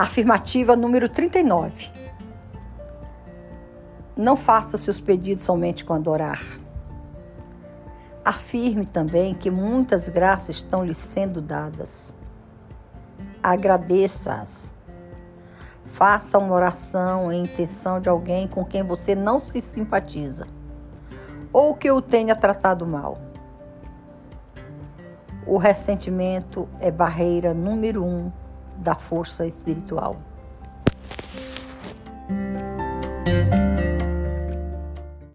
Afirmativa número 39. Não faça seus pedidos somente com adorar. Afirme também que muitas graças estão lhe sendo dadas. Agradeça-as. Faça uma oração em intenção de alguém com quem você não se simpatiza ou que o tenha tratado mal. O ressentimento é barreira número um da força espiritual.